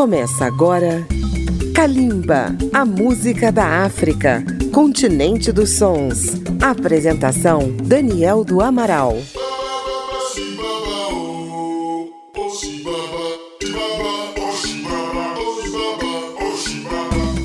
Começa agora Kalimba, a música da África, continente dos sons. Apresentação Daniel do Amaral.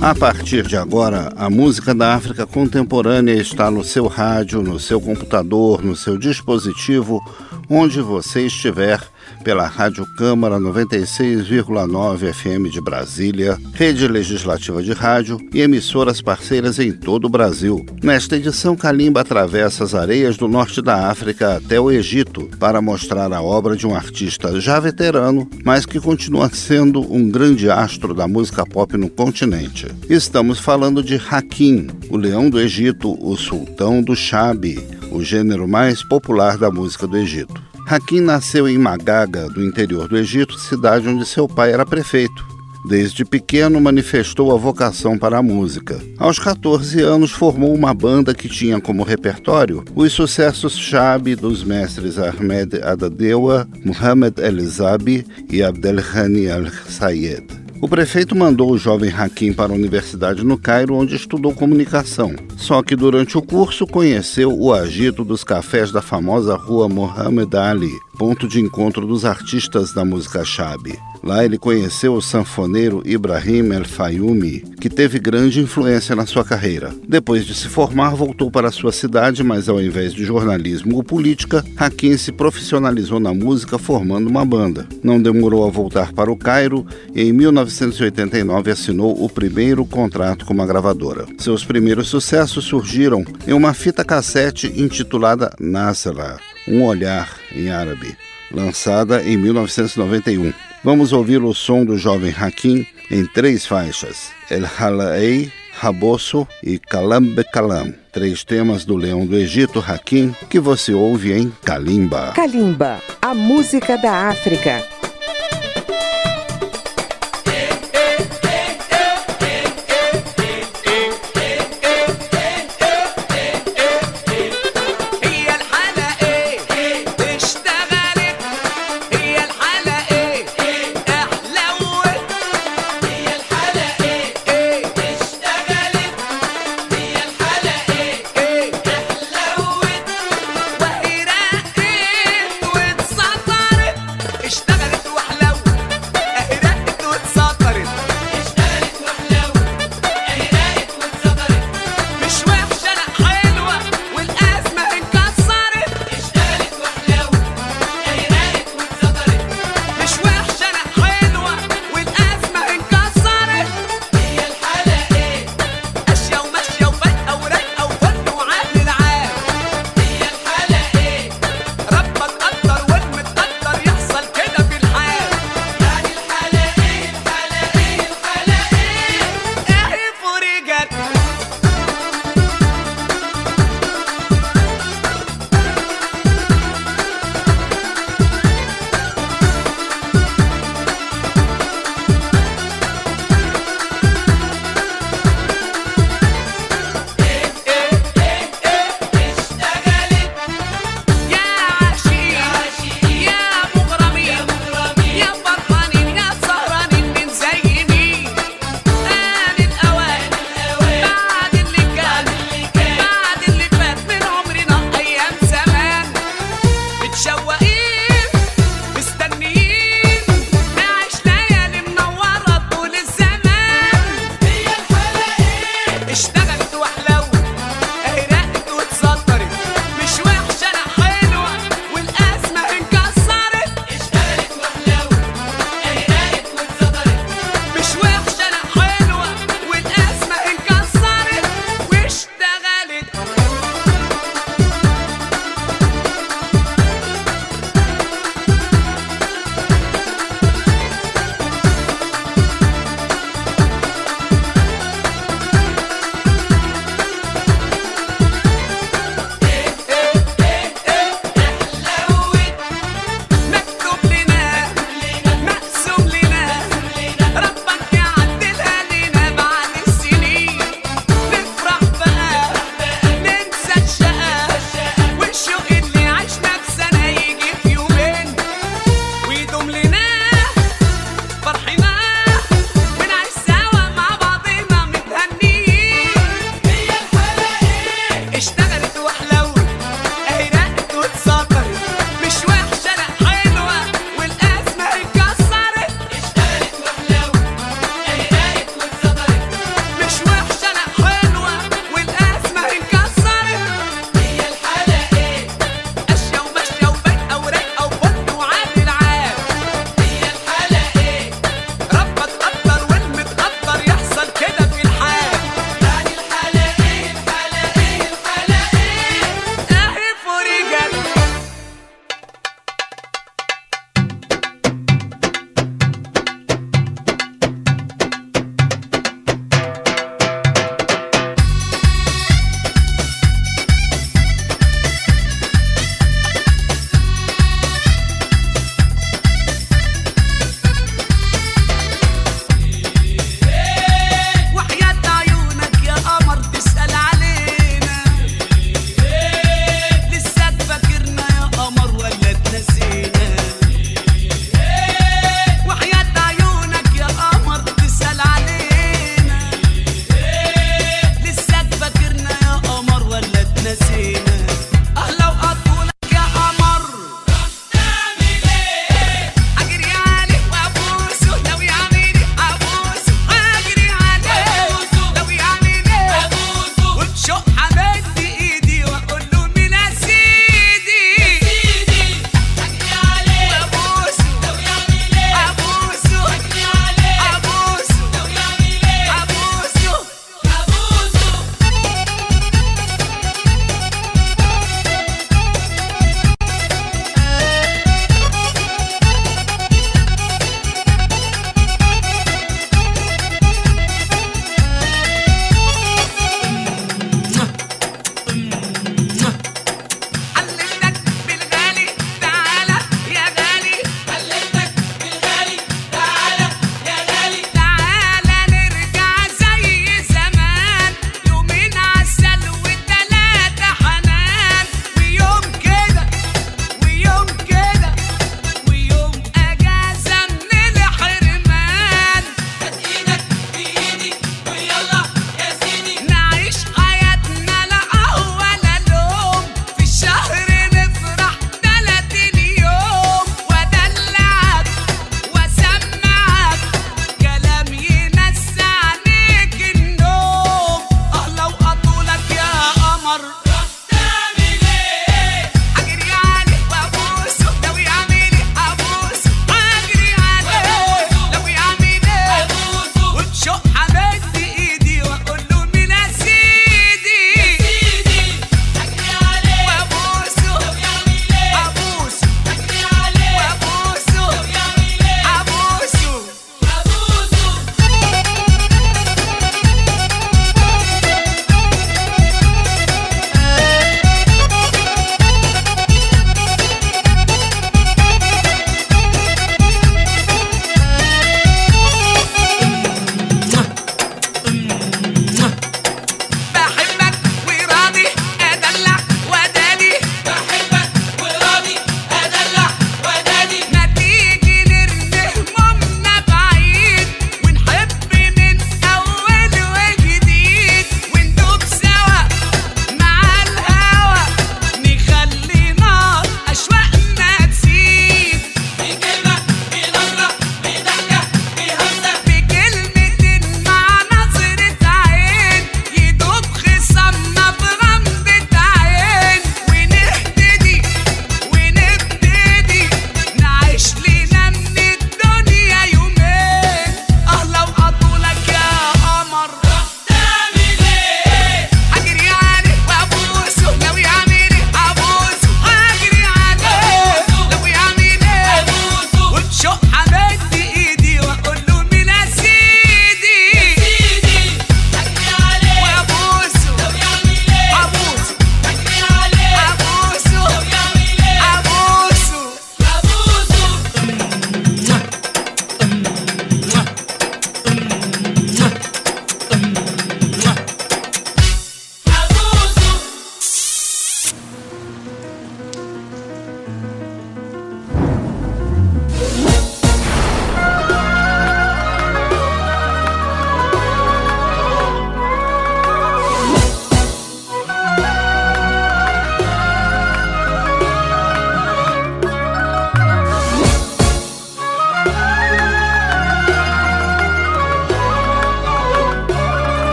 A partir de agora, a música da África contemporânea está no seu rádio, no seu computador, no seu dispositivo, onde você estiver pela Rádio Câmara 96,9 FM de Brasília, Rede Legislativa de Rádio e emissoras parceiras em todo o Brasil. Nesta edição, Kalimba atravessa as areias do norte da África até o Egito para mostrar a obra de um artista já veterano, mas que continua sendo um grande astro da música pop no continente. Estamos falando de Hakim, o leão do Egito, o sultão do Shabi, o gênero mais popular da música do Egito. Hakim nasceu em Magaga, do interior do Egito, cidade onde seu pai era prefeito. Desde pequeno manifestou a vocação para a música. Aos 14 anos formou uma banda que tinha como repertório os sucessos Shabi dos mestres Ahmed Adadewa, Muhammad El-Zabi e Abdelhani Al-Sayed. O prefeito mandou o jovem Hakim para a universidade no Cairo, onde estudou comunicação. Só que durante o curso conheceu o agito dos cafés da famosa rua Mohammed Ali, ponto de encontro dos artistas da música Shabi. Lá ele conheceu o sanfoneiro Ibrahim El Fayumi, que teve grande influência na sua carreira. Depois de se formar, voltou para sua cidade, mas ao invés de jornalismo ou política, Hakim se profissionalizou na música formando uma banda. Não demorou a voltar para o Cairo e em 1989 assinou o primeiro contrato com uma gravadora. Seus primeiros sucessos surgiram em uma fita cassete intitulada Nasra, um olhar em árabe, lançada em 1991. Vamos ouvir o som do jovem Hakim em três faixas: El Halaei, Raboso e Kalam Bekalam. Três temas do Leão do Egito, Hakim, que você ouve em Kalimba. Kalimba, a música da África.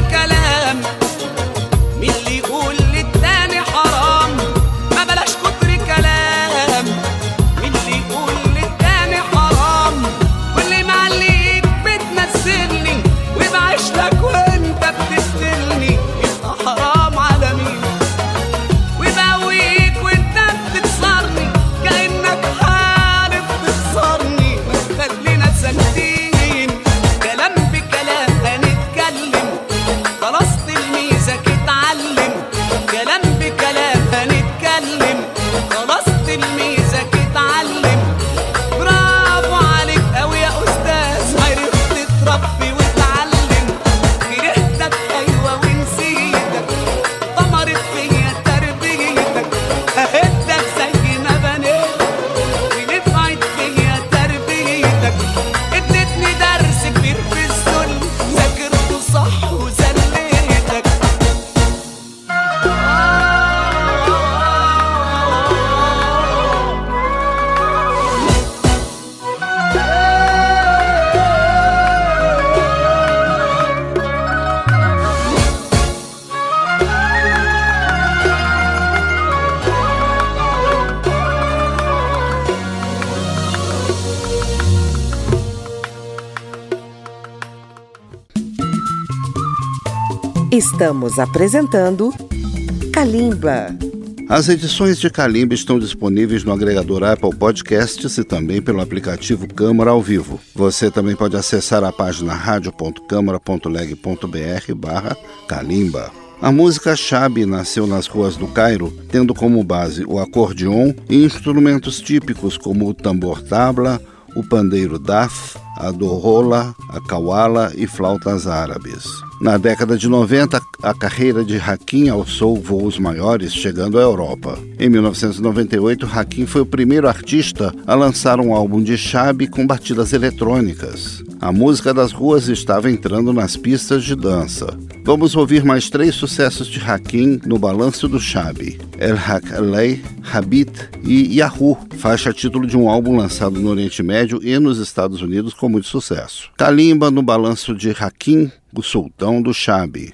كلام مين اللي يقول Estamos apresentando Kalimba. As edições de Kalimba estão disponíveis no agregador Apple Podcasts e também pelo aplicativo Câmara ao Vivo. Você também pode acessar a página radio.câmara.leg.br barra Kalimba. A música Shabi nasceu nas ruas do Cairo, tendo como base o acordeon e instrumentos típicos como o tambor tabla, o pandeiro daf, a dorrola, a kawala e flautas árabes. Na década de 90, a carreira de Hakim alçou voos maiores, chegando à Europa. Em 1998, Hakim foi o primeiro artista a lançar um álbum de chab com batidas eletrônicas. A música das ruas estava entrando nas pistas de dança. Vamos ouvir mais três sucessos de Hakim no balanço do chab: El Hak Alei, Habit e Yahoo, faixa título de um álbum lançado no Oriente Médio e nos Estados Unidos com muito sucesso. Kalimba no balanço de Hakim, o sultão do Chab.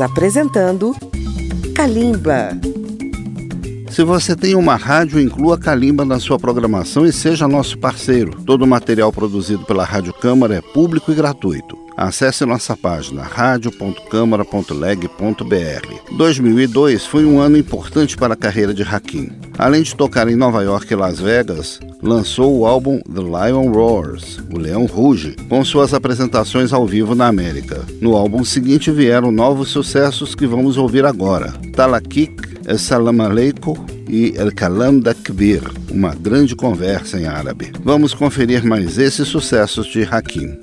Apresentando Kalimba. Se você tem uma rádio, inclua Calimba na sua programação e seja nosso parceiro. Todo o material produzido pela Rádio Câmara é público e gratuito. Acesse nossa página radio.câmara.leg.br. 2002 foi um ano importante para a carreira de Hakim. Além de tocar em Nova York e Las Vegas, lançou o álbum The Lion Roars, O Leão Ruge, com suas apresentações ao vivo na América. No álbum seguinte vieram novos sucessos que vamos ouvir agora: Talakik, Salam Aleikum e El Kalam da Kbir, uma grande conversa em árabe. Vamos conferir mais esses sucessos de Hakim.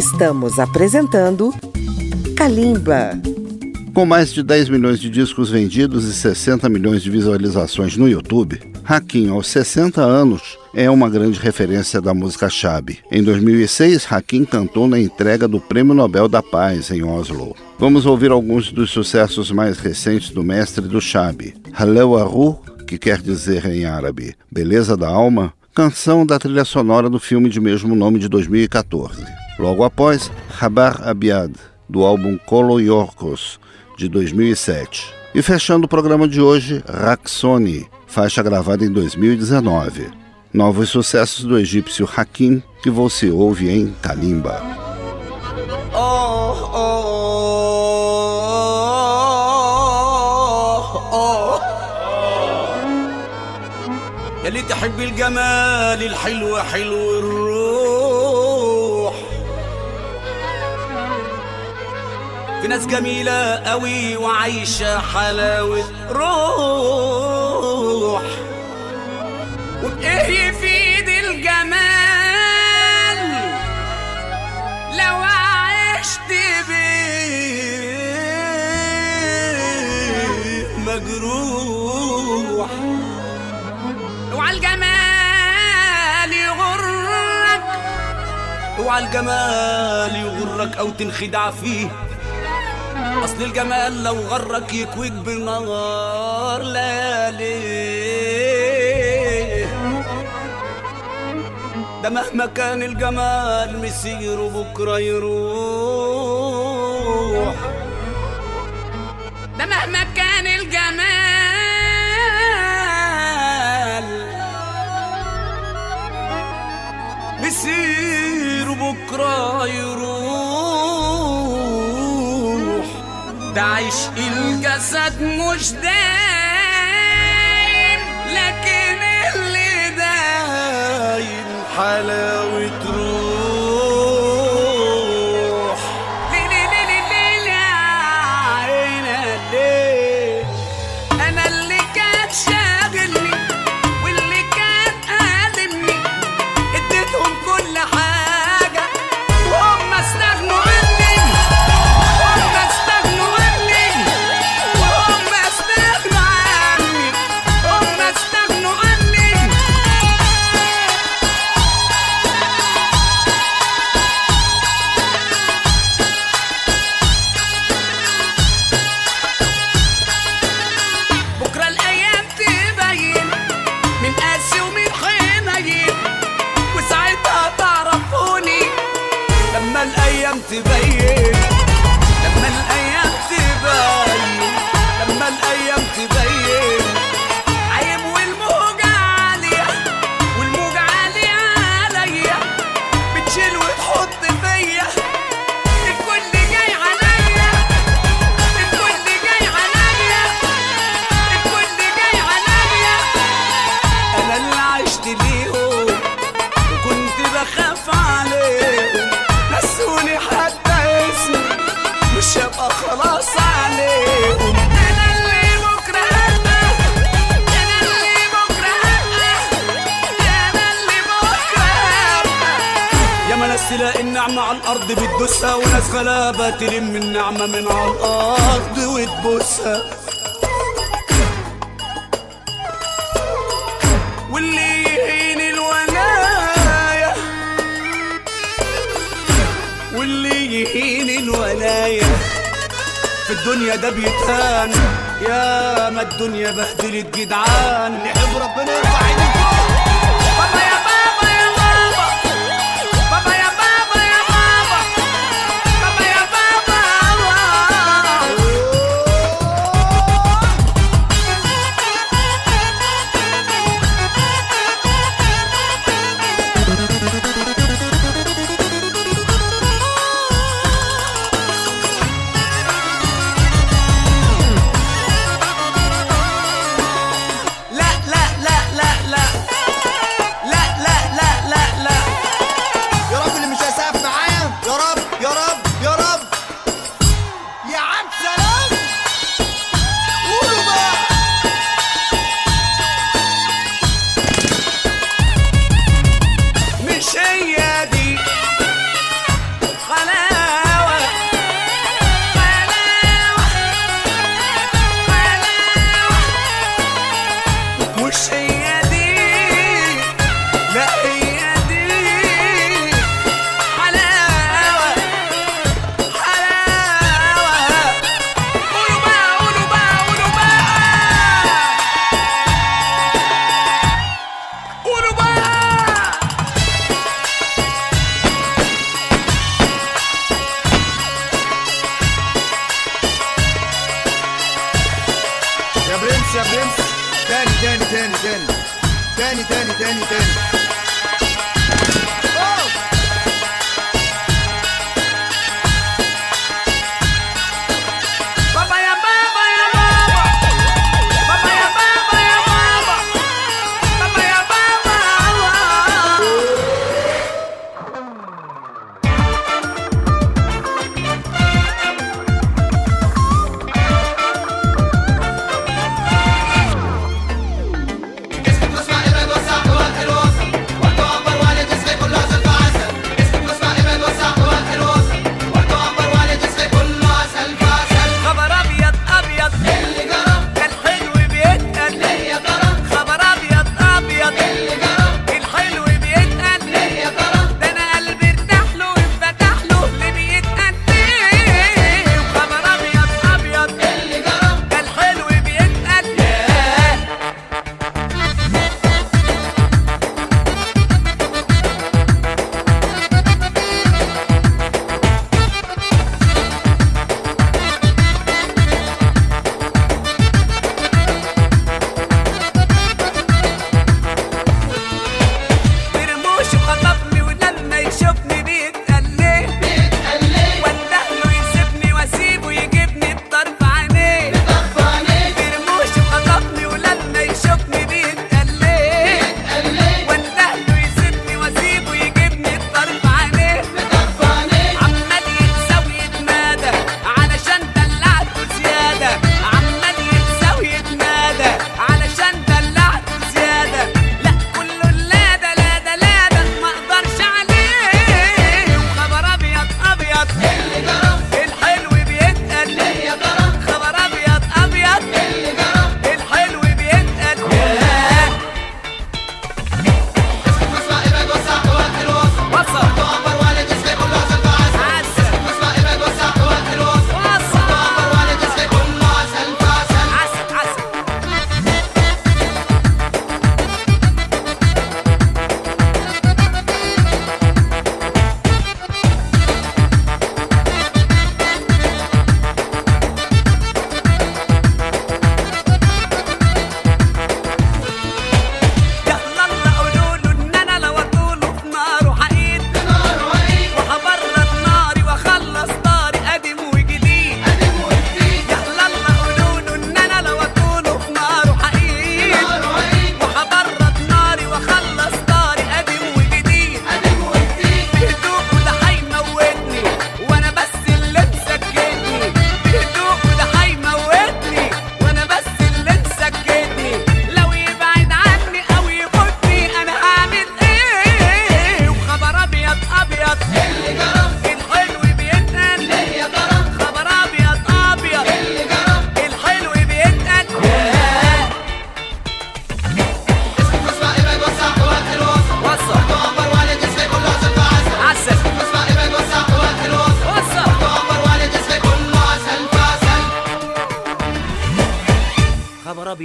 Estamos apresentando Kalimba. Com mais de 10 milhões de discos vendidos e 60 milhões de visualizações no YouTube, Hakim, aos 60 anos, é uma grande referência da música Shabi. Em 2006, Hakim cantou na entrega do Prêmio Nobel da Paz em Oslo. Vamos ouvir alguns dos sucessos mais recentes do mestre do Shabi. Halel Aru, que quer dizer em árabe Beleza da Alma, canção da trilha sonora do filme de mesmo nome de 2014. Logo após, Habar Abiad, do álbum Kolo Yorkos, de 2007. E fechando o programa de hoje, Raksoni, faixa gravada em 2019. Novos sucessos do egípcio Hakim, que você ouve em Kalimba. آه آه آه يلي تحب الجمال الحلو حلو الروح في ناس جميلة قوي وعايشة حلاوة روح. وبإيه يفيد الجمال. لو عشت بيه مجروح. اوعى الجمال يغرك. اوعى الجمال يغرك أو تنخدع فيه. أصل الجمال لو غرك يكويك بالنهار ليالي ده مهما كان الجمال مسيره بكره يروح. ده مهما كان الجمال مسيره بكره يروح. عشق الجسد مش دايم لكن اللي دايم حلاوة روح الأرض بتدوسها وناس غلابة تلم النعمة من على الأرض وتبوسها. واللي يهين الولاية واللي يهين الولاية. في الدنيا ده بيتهان يا ما الدنيا بهدلت جدعان. نحب ربنا يرفع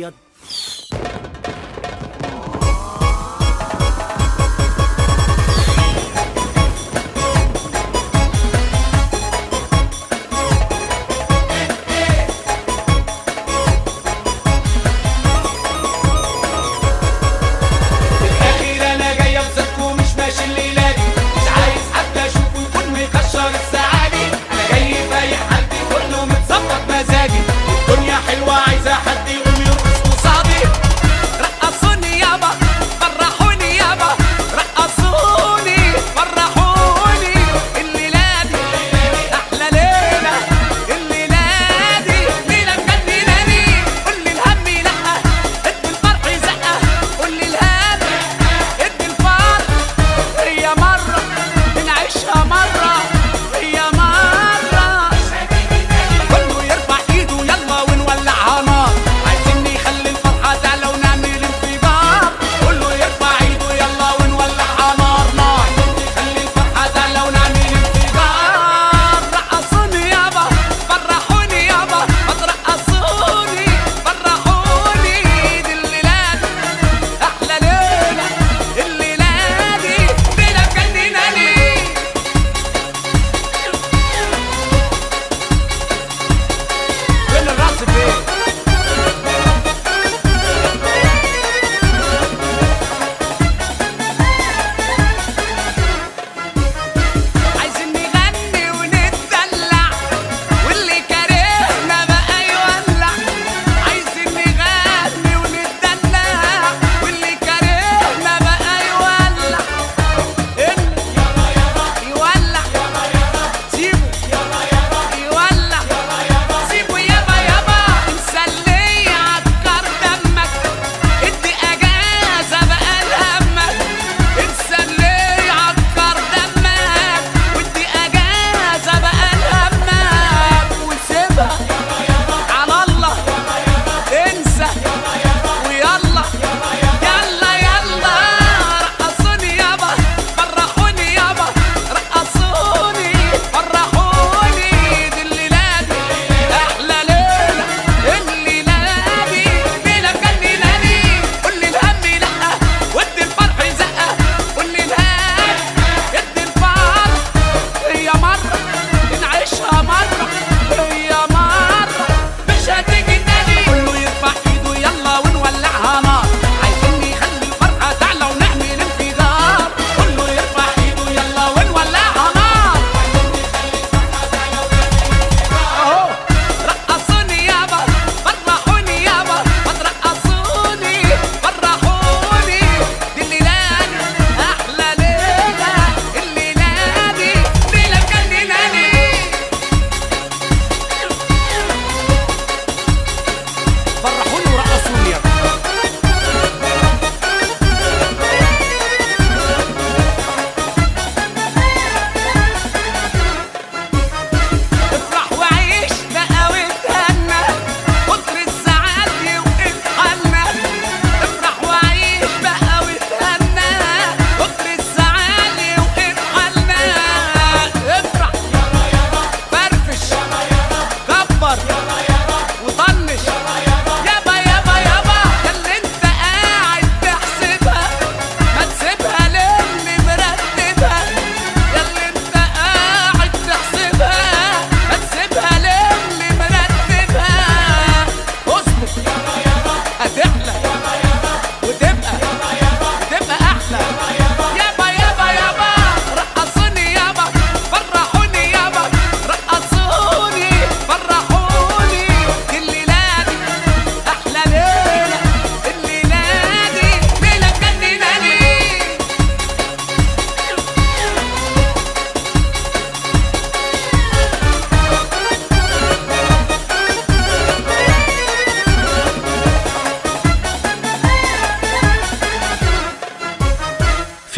やっ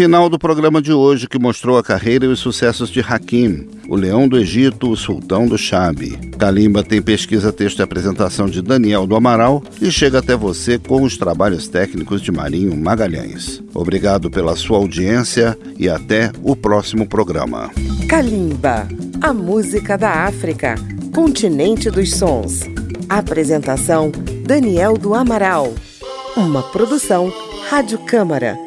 final do programa de hoje que mostrou a carreira e os sucessos de Hakim, o Leão do Egito, o Sultão do Chabe. Kalimba tem pesquisa, texto e apresentação de Daniel do Amaral e chega até você com os trabalhos técnicos de Marinho Magalhães. Obrigado pela sua audiência e até o próximo programa. Kalimba, a música da África, continente dos sons. Apresentação Daniel do Amaral. Uma produção Rádio Câmara